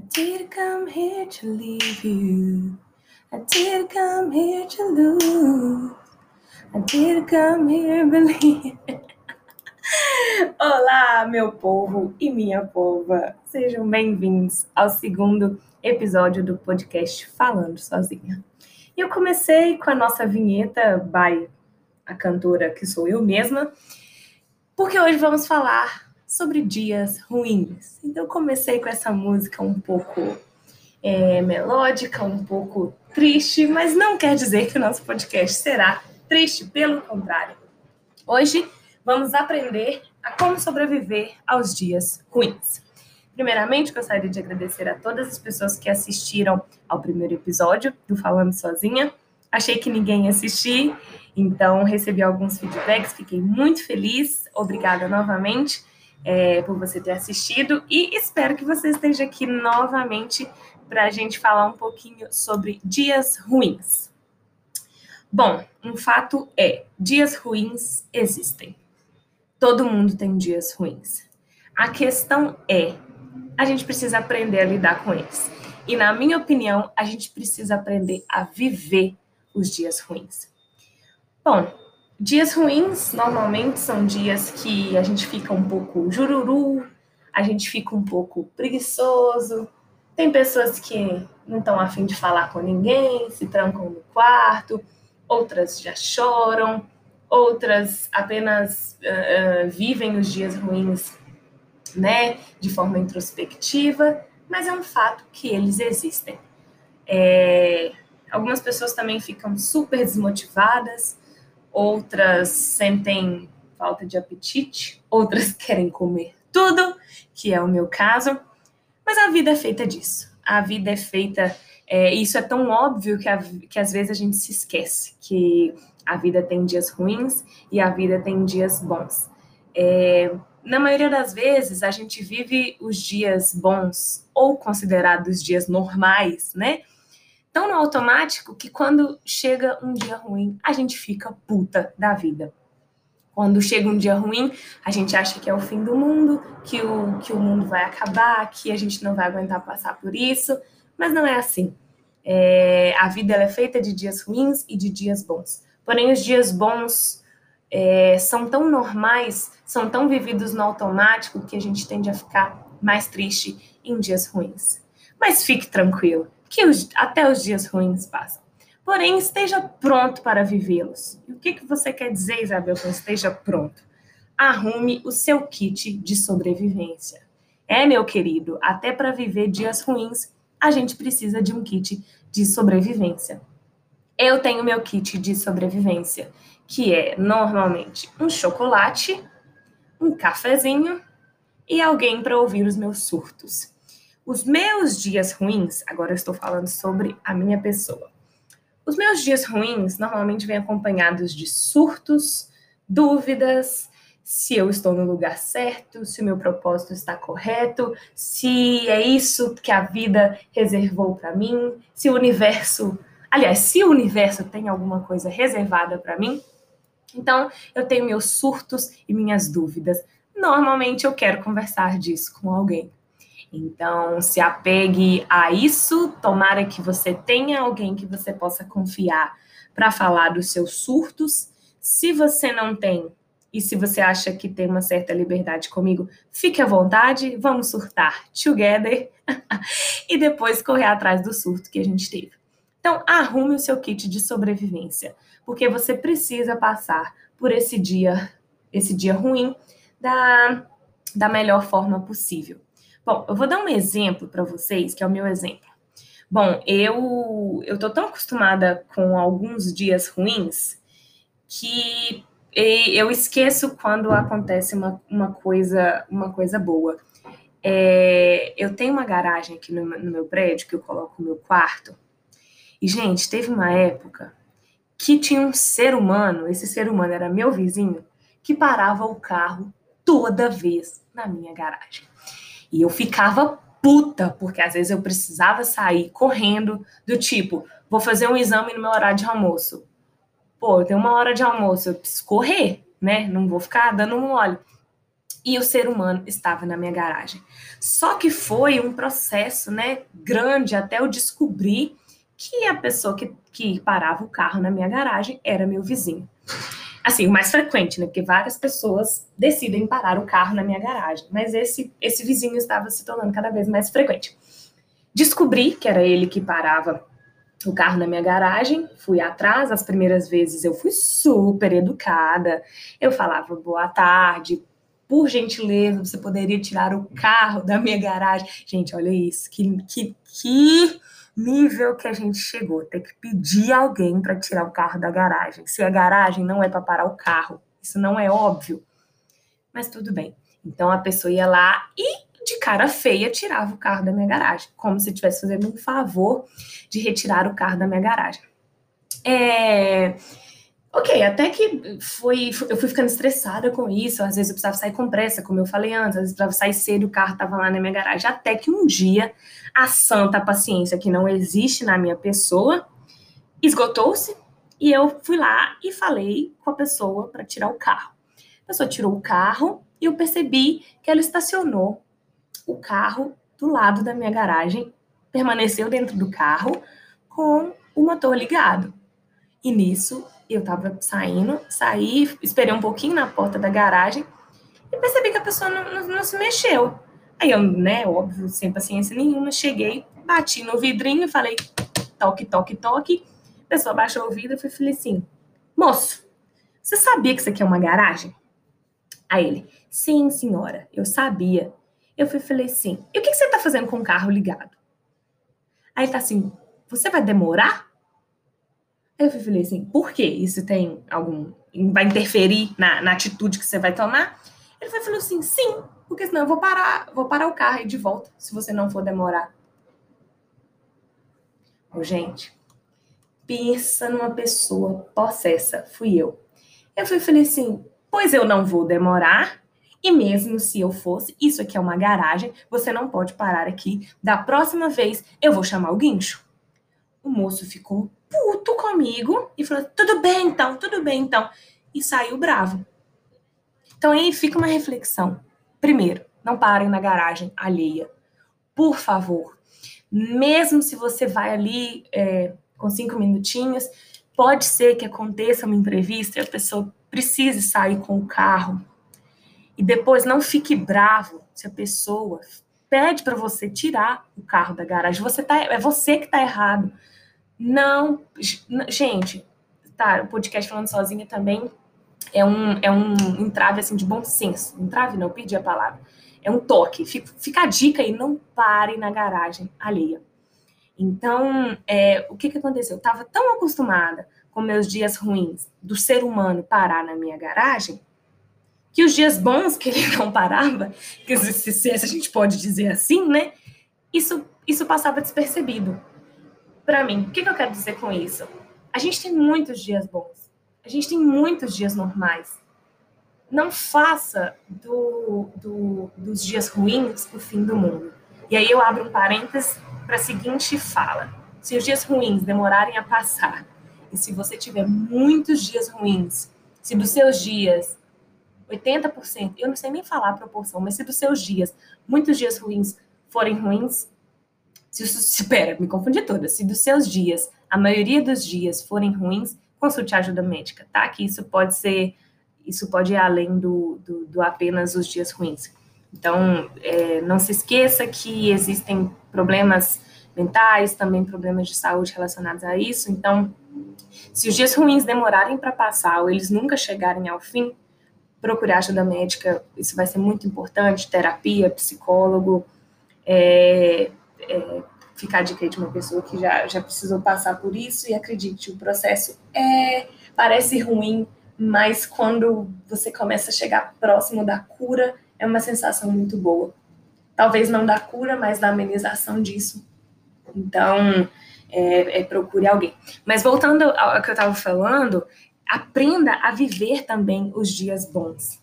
I did come here to leave you. I did come here to lose. I did come here believe. Olá, meu povo e minha pova. Sejam bem-vindos ao segundo episódio do podcast Falando Sozinha. Eu comecei com a nossa vinheta by a cantora que sou eu mesma, porque hoje vamos falar sobre dias ruins. Então, comecei com essa música um pouco é, melódica, um pouco triste, mas não quer dizer que o nosso podcast será triste, pelo contrário. Hoje vamos aprender a como sobreviver aos dias ruins. Primeiramente, gostaria de agradecer a todas as pessoas que assistiram ao primeiro episódio do Falando Sozinha. Achei que ninguém ia assistir, então recebi alguns feedbacks, fiquei muito feliz. Obrigada novamente é, por você ter assistido e espero que você esteja aqui novamente para a gente falar um pouquinho sobre dias ruins. Bom, um fato é: dias ruins existem. Todo mundo tem dias ruins. A questão é: a gente precisa aprender a lidar com eles. E, na minha opinião, a gente precisa aprender a viver os dias ruins. Bom, Dias ruins normalmente são dias que a gente fica um pouco jururu, a gente fica um pouco preguiçoso. Tem pessoas que não estão afim de falar com ninguém, se trancam no quarto, outras já choram, outras apenas uh, uh, vivem os dias ruins, né, de forma introspectiva, mas é um fato que eles existem. É, algumas pessoas também ficam super desmotivadas, outras sentem falta de apetite, outras querem comer tudo, que é o meu caso. Mas a vida é feita disso. A vida é feita. É, isso é tão óbvio que, a, que às vezes a gente se esquece que a vida tem dias ruins e a vida tem dias bons. É, na maioria das vezes, a gente vive os dias bons ou considerados dias normais, né? Tão no automático que quando chega um dia ruim, a gente fica puta da vida. Quando chega um dia ruim, a gente acha que é o fim do mundo, que o, que o mundo vai acabar, que a gente não vai aguentar passar por isso, mas não é assim. É, a vida é feita de dias ruins e de dias bons. Porém, os dias bons é, são tão normais, são tão vividos no automático que a gente tende a ficar mais triste em dias ruins. Mas fique tranquilo, que os, até os dias ruins passam. Porém, esteja pronto para vivê-los. E o que, que você quer dizer, Isabel, com esteja pronto? Arrume o seu kit de sobrevivência. É, meu querido, até para viver dias ruins, a gente precisa de um kit de sobrevivência. Eu tenho meu kit de sobrevivência, que é normalmente um chocolate, um cafezinho e alguém para ouvir os meus surtos. Os meus dias ruins, agora eu estou falando sobre a minha pessoa. Os meus dias ruins normalmente vêm acompanhados de surtos, dúvidas, se eu estou no lugar certo, se o meu propósito está correto, se é isso que a vida reservou para mim, se o universo, aliás, se o universo tem alguma coisa reservada para mim. Então, eu tenho meus surtos e minhas dúvidas. Normalmente eu quero conversar disso com alguém. Então, se apegue a isso, tomara que você tenha alguém que você possa confiar para falar dos seus surtos. Se você não tem, e se você acha que tem uma certa liberdade comigo, fique à vontade, vamos surtar together e depois correr atrás do surto que a gente teve. Então, arrume o seu kit de sobrevivência, porque você precisa passar por esse dia, esse dia ruim da, da melhor forma possível. Bom, eu vou dar um exemplo para vocês, que é o meu exemplo. Bom, eu eu tô tão acostumada com alguns dias ruins que eu esqueço quando acontece uma, uma coisa uma coisa boa. É, eu tenho uma garagem aqui no, no meu prédio que eu coloco no meu quarto. E, gente, teve uma época que tinha um ser humano, esse ser humano era meu vizinho, que parava o carro toda vez na minha garagem. E eu ficava puta, porque às vezes eu precisava sair correndo, do tipo, vou fazer um exame no meu horário de almoço. Pô, eu tenho uma hora de almoço, eu preciso correr, né? Não vou ficar dando um óleo. e o ser humano estava na minha garagem. Só que foi um processo, né, grande até eu descobrir que a pessoa que, que parava o carro na minha garagem era meu vizinho. Assim, o mais frequente, né? Porque várias pessoas decidem parar o carro na minha garagem. Mas esse, esse vizinho estava se tornando cada vez mais frequente. Descobri que era ele que parava o carro na minha garagem, fui atrás. As primeiras vezes eu fui super educada. Eu falava boa tarde, por gentileza, você poderia tirar o carro da minha garagem. Gente, olha isso, que, que, que nível que a gente chegou. Ter que pedir alguém para tirar o carro da garagem. Se a garagem não é para parar o carro, isso não é óbvio. Mas tudo bem. Então a pessoa ia lá e de cara feia tirava o carro da minha garagem, como se estivesse fazendo um favor de retirar o carro da minha garagem. É, Ok, até que foi, eu fui ficando estressada com isso, às vezes eu precisava sair com pressa, como eu falei antes, às vezes eu precisava sair cedo, o carro estava lá na minha garagem, até que um dia a santa paciência que não existe na minha pessoa esgotou-se e eu fui lá e falei com a pessoa para tirar o carro. A pessoa tirou o carro e eu percebi que ela estacionou o carro do lado da minha garagem, permaneceu dentro do carro com o motor ligado. E nisso eu tava saindo, saí, esperei um pouquinho na porta da garagem e percebi que a pessoa não, não, não se mexeu. Aí eu, né, óbvio, sem paciência nenhuma, cheguei, bati no vidrinho e falei toque, toque, toque. A pessoa baixou o vidro e falei assim: moço, você sabia que isso aqui é uma garagem? Aí ele, sim, senhora, eu sabia. Eu fui, falei assim: e o que, você tá fazendo com o carro ligado? Aí ele tá assim: você vai demorar? Aí eu falei assim, por quê? Isso tem algum. vai interferir na, na atitude que você vai tomar? Ele falou assim, sim, porque senão eu vou parar, vou parar o carro e de volta, se você não for demorar. Ô, gente, pensa numa pessoa possessa, fui eu. Eu fui, falei assim, pois eu não vou demorar, e mesmo se eu fosse, isso aqui é uma garagem, você não pode parar aqui. Da próxima vez, eu vou chamar o guincho. O moço ficou puto comigo e falou: tudo bem então, tudo bem então. E saiu bravo. Então aí fica uma reflexão. Primeiro, não parem na garagem alheia. Por favor. Mesmo se você vai ali é, com cinco minutinhos, pode ser que aconteça uma imprevisto e a pessoa precise sair com o carro. E depois não fique bravo se a pessoa pede para você tirar o carro da garagem. Você tá, é você que está errado. Não, gente, tá, o podcast falando sozinha também é um, é um entrave assim de bom senso. Entrave não, pedi a palavra. É um toque. Fica, fica a dica aí, não pare na garagem alheia. Então, é, o que, que aconteceu? Eu estava tão acostumada com meus dias ruins do ser humano parar na minha garagem, que os dias bons que ele não parava, que se, se a gente pode dizer assim, né? Isso, isso passava despercebido para mim. O que, que eu quero dizer com isso? A gente tem muitos dias bons. A gente tem muitos dias normais. Não faça do, do, dos dias ruins o fim do mundo. E aí eu abro um parênteses para a seguinte fala: se os dias ruins demorarem a passar, e se você tiver muitos dias ruins, se dos seus dias 80%, eu não sei nem falar a proporção, mas se dos seus dias, muitos dias ruins forem ruins, se, se, pera, me confundi toda. Se dos seus dias, a maioria dos dias forem ruins, consulte ajuda médica, tá? Que isso pode ser, isso pode ir além do, do, do apenas os dias ruins. Então, é, não se esqueça que existem problemas mentais, também problemas de saúde relacionados a isso. Então, se os dias ruins demorarem para passar ou eles nunca chegarem ao fim, procure ajuda médica. Isso vai ser muito importante. Terapia, psicólogo. É, é, ficar dica de uma pessoa que já, já precisou passar por isso e acredite, o processo é parece ruim, mas quando você começa a chegar próximo da cura, é uma sensação muito boa. Talvez não da cura, mas da amenização disso. Então, é, é procure alguém. Mas voltando ao que eu estava falando, aprenda a viver também os dias bons.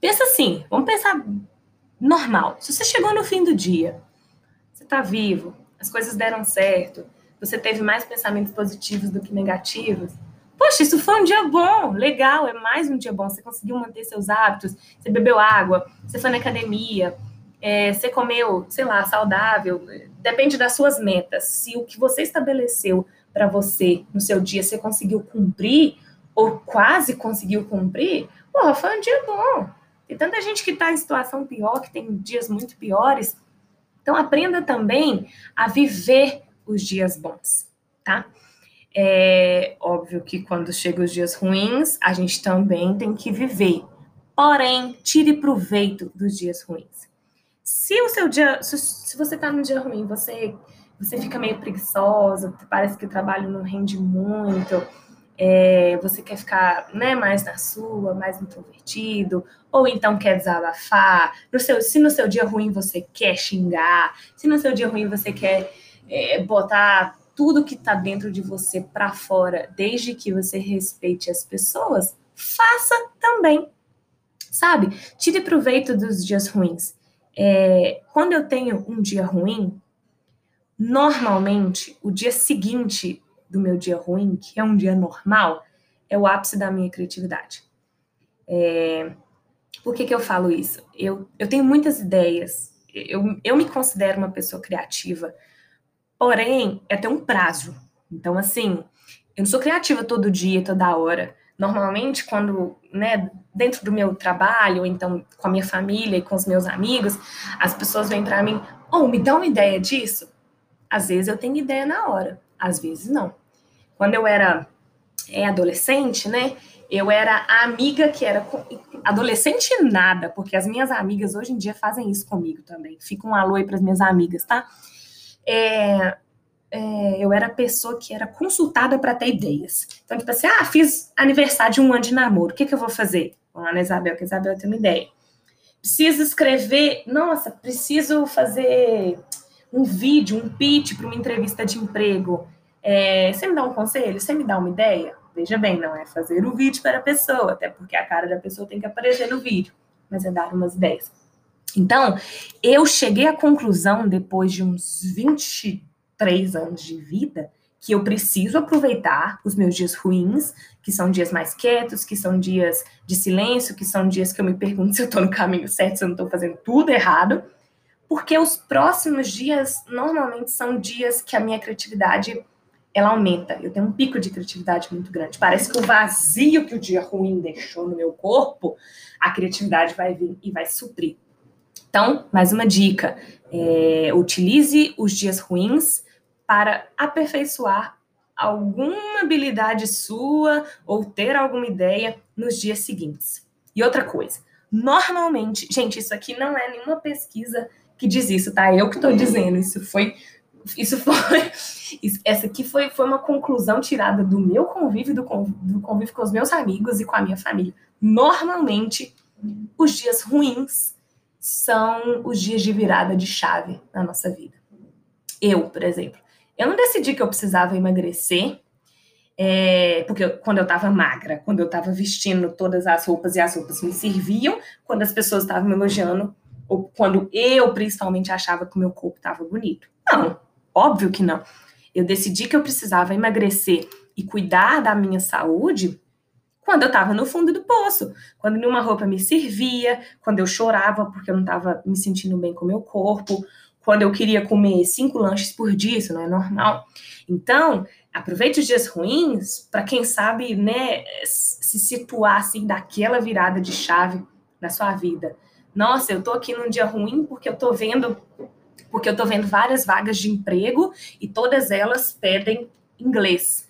Pensa assim, vamos pensar normal. Se você chegou no fim do dia, está vivo, as coisas deram certo, você teve mais pensamentos positivos do que negativos, Poxa, isso foi um dia bom, legal, é mais um dia bom. Você conseguiu manter seus hábitos, você bebeu água, você foi na academia, é, você comeu, sei lá, saudável. Depende das suas metas. Se o que você estabeleceu para você no seu dia você conseguiu cumprir, ou quase conseguiu cumprir, porra, foi um dia bom. Tem tanta gente que está em situação pior, que tem dias muito piores. Então, aprenda também a viver os dias bons, tá? É óbvio que quando chegam os dias ruins, a gente também tem que viver. Porém, tire proveito dos dias ruins. Se o seu dia, se, você está num dia ruim, você você fica meio preguiçosa, parece que o trabalho não rende muito, é, você quer ficar né, mais na sua, mais introvertido, ou então quer desabafar. No seu, se no seu dia ruim você quer xingar, se no seu dia ruim você quer é, botar tudo que está dentro de você para fora, desde que você respeite as pessoas, faça também. Sabe? Tire proveito dos dias ruins. É, quando eu tenho um dia ruim, normalmente o dia seguinte do meu dia ruim, que é um dia normal, é o ápice da minha criatividade. É, por que, que eu falo isso? Eu, eu tenho muitas ideias, eu, eu me considero uma pessoa criativa, Porém, é ter um prazo. Então, assim, eu não sou criativa todo dia, toda hora. Normalmente, quando, né, dentro do meu trabalho, ou então com a minha família e com os meus amigos, as pessoas vêm para mim, oh, me dá uma ideia disso? Às vezes eu tenho ideia na hora, às vezes não. Quando eu era é, adolescente, né, eu era a amiga que era adolescente nada, porque as minhas amigas hoje em dia fazem isso comigo também. Fica um alô aí para as minhas amigas, tá? é, é, eu era a pessoa que era consultada para ter ideias. Então, tipo assim, ah, fiz aniversário de um ano de namoro, o que, que eu vou fazer? Vamos lá na Isabel, que a Isabel tem uma ideia. Preciso escrever, nossa, preciso fazer um vídeo, um pitch para uma entrevista de emprego. É, você me dá um conselho? Você me dá uma ideia? Veja bem, não é fazer o vídeo para a pessoa, até porque a cara da pessoa tem que aparecer no vídeo, mas é dar umas ideias. Então, eu cheguei à conclusão, depois de uns 23 anos de vida, que eu preciso aproveitar os meus dias ruins, que são dias mais quietos, que são dias de silêncio, que são dias que eu me pergunto se eu estou no caminho certo, se eu não estou fazendo tudo errado, porque os próximos dias normalmente são dias que a minha criatividade ela aumenta. Eu tenho um pico de criatividade muito grande. Parece que o vazio que o dia ruim deixou no meu corpo, a criatividade vai vir e vai suprir. Então, mais uma dica: é, utilize os dias ruins para aperfeiçoar alguma habilidade sua ou ter alguma ideia nos dias seguintes. E outra coisa, normalmente, gente, isso aqui não é nenhuma pesquisa que diz isso, tá? Eu que estou dizendo, isso foi isso foi essa aqui foi, foi uma conclusão tirada do meu convívio do, convívio, do convívio com os meus amigos e com a minha família. Normalmente, os dias ruins são os dias de virada de chave na nossa vida. Eu, por exemplo, eu não decidi que eu precisava emagrecer, é, porque eu, quando eu estava magra, quando eu estava vestindo todas as roupas e as roupas me serviam, quando as pessoas estavam me elogiando, ou quando eu principalmente achava que o meu corpo estava bonito. Não, óbvio que não. Eu decidi que eu precisava emagrecer e cuidar da minha saúde quando eu estava no fundo do poço, quando nenhuma roupa me servia, quando eu chorava porque eu não estava me sentindo bem com o meu corpo, quando eu queria comer cinco lanches por dia, isso não é normal. Então, aproveite os dias ruins para quem sabe, né, se situar assim daquela virada de chave na sua vida. Nossa, eu tô aqui num dia ruim porque eu tô vendo porque eu tô vendo várias vagas de emprego e todas elas pedem inglês.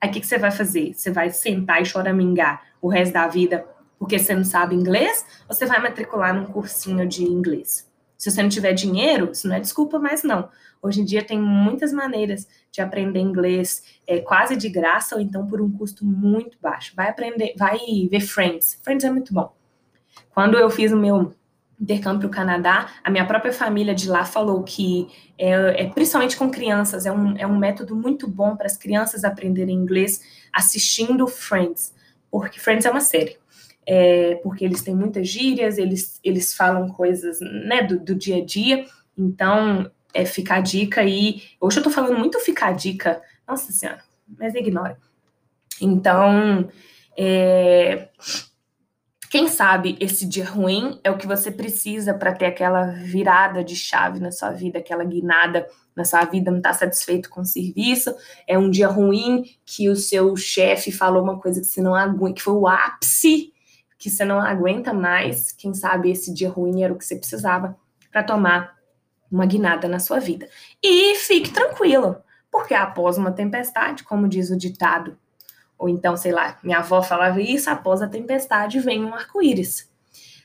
Aí o que, que você vai fazer? Você vai sentar e choramingar o resto da vida porque você não sabe inglês? Ou você vai matricular num cursinho de inglês? Se você não tiver dinheiro, isso não é desculpa mais não. Hoje em dia tem muitas maneiras de aprender inglês é, quase de graça ou então por um custo muito baixo. Vai aprender, vai ver Friends. Friends é muito bom. Quando eu fiz o meu intercâmbio para o Canadá, a minha própria família de lá falou que, é, é, principalmente com crianças, é um, é um método muito bom para as crianças aprenderem inglês assistindo Friends, porque Friends é uma série. É, porque eles têm muitas gírias, eles, eles falam coisas né, do, do dia a dia, então é, fica a dica aí. Hoje eu tô falando muito ficar a dica, nossa senhora, mas ignora. Então, é, quem sabe esse dia ruim é o que você precisa para ter aquela virada de chave na sua vida, aquela guinada na sua vida, não está satisfeito com o serviço, é um dia ruim que o seu chefe falou uma coisa que você não aguenta, que foi o ápice, que você não aguenta mais. Quem sabe esse dia ruim era o que você precisava para tomar uma guinada na sua vida. E fique tranquilo, porque após uma tempestade, como diz o ditado ou então, sei lá, minha avó falava isso, após a tempestade vem um arco-íris.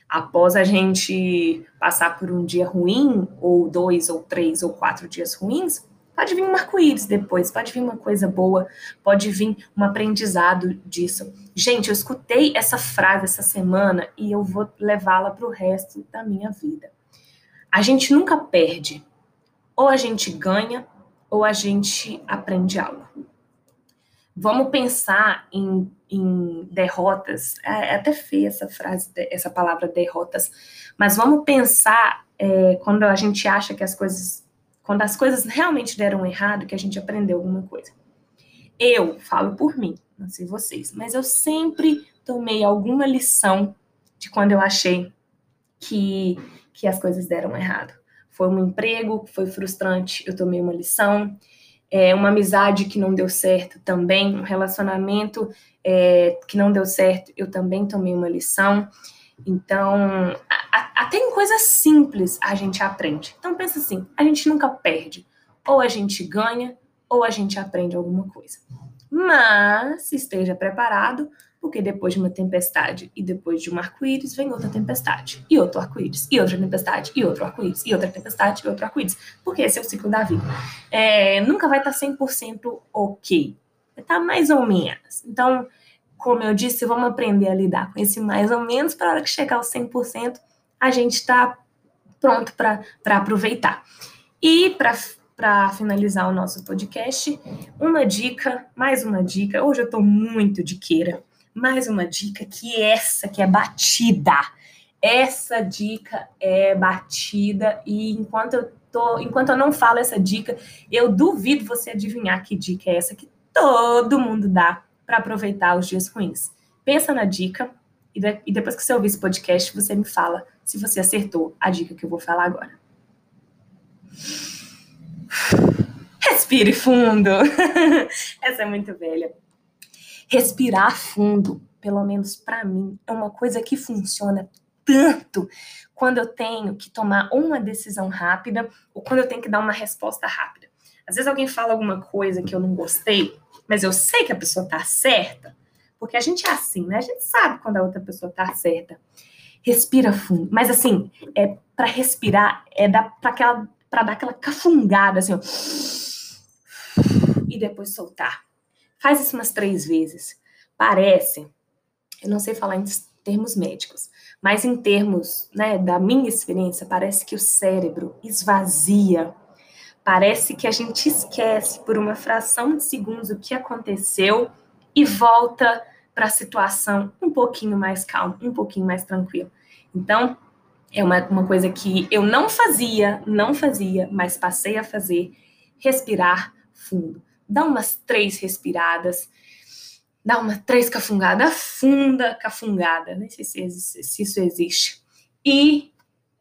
Após a gente passar por um dia ruim, ou dois, ou três, ou quatro dias ruins, pode vir um arco-íris depois, pode vir uma coisa boa, pode vir um aprendizado disso. Gente, eu escutei essa frase essa semana e eu vou levá-la para o resto da minha vida. A gente nunca perde. Ou a gente ganha, ou a gente aprende algo. Vamos pensar em, em derrotas. É, é, até feia essa frase, essa palavra derrotas. Mas vamos pensar é, quando a gente acha que as coisas, quando as coisas realmente deram errado, que a gente aprendeu alguma coisa. Eu falo por mim, não sei vocês, mas eu sempre tomei alguma lição de quando eu achei que, que as coisas deram errado. Foi um emprego, foi frustrante, eu tomei uma lição é, uma amizade que não deu certo também, um relacionamento é, que não deu certo, eu também tomei uma lição. Então, a, a, até em coisas simples a gente aprende. Então, pensa assim: a gente nunca perde. Ou a gente ganha, ou a gente aprende alguma coisa. Mas esteja preparado porque depois de uma tempestade e depois de um arco-íris vem outra tempestade, e outro arco-íris, e outra tempestade, e outro arco-íris, e outra tempestade, e outro arco-íris. Porque esse é o ciclo da vida. É, nunca vai estar 100% ok. Vai estar mais ou menos. Então, como eu disse, vamos aprender a lidar com esse mais ou menos para a hora que chegar ao 100%, a gente está pronto para aproveitar. E para para finalizar o nosso podcast, uma dica, mais uma dica. Hoje eu estou muito diqueira mais uma dica que essa que é batida. Essa dica é batida e enquanto eu tô, enquanto eu não falo essa dica, eu duvido você adivinhar que dica é essa que todo mundo dá para aproveitar os dias ruins. Pensa na dica e, de, e depois que você ouvir esse podcast, você me fala se você acertou a dica que eu vou falar agora. Respire fundo. essa é muito velha. Respirar fundo, pelo menos para mim, é uma coisa que funciona tanto quando eu tenho que tomar uma decisão rápida ou quando eu tenho que dar uma resposta rápida. Às vezes alguém fala alguma coisa que eu não gostei, mas eu sei que a pessoa tá certa, porque a gente é assim, né? A gente sabe quando a outra pessoa tá certa. Respira fundo, mas assim, é para respirar, é dar para aquela para dar aquela cafungada assim, ó, e depois soltar. Faz isso umas três vezes. Parece, eu não sei falar em termos médicos, mas em termos né, da minha experiência, parece que o cérebro esvazia. Parece que a gente esquece por uma fração de segundos o que aconteceu e volta para a situação um pouquinho mais calma, um pouquinho mais tranquila. Então, é uma, uma coisa que eu não fazia, não fazia, mas passei a fazer, respirar fundo dá umas três respiradas, dá uma três cafungada, afunda cafungada, nem sei se, se isso existe. E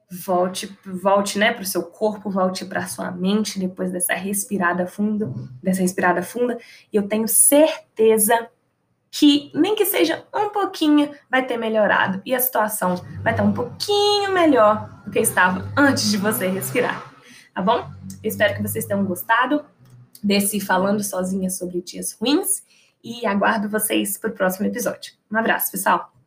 volte, volte, né, para o seu corpo, volte para sua mente depois dessa respirada funda, dessa respirada funda, e eu tenho certeza que nem que seja um pouquinho vai ter melhorado e a situação vai estar um pouquinho melhor do que estava antes de você respirar. Tá bom? Espero que vocês tenham gostado desse Falando Sozinha sobre Dias Ruins e aguardo vocês para o próximo episódio. Um abraço, pessoal!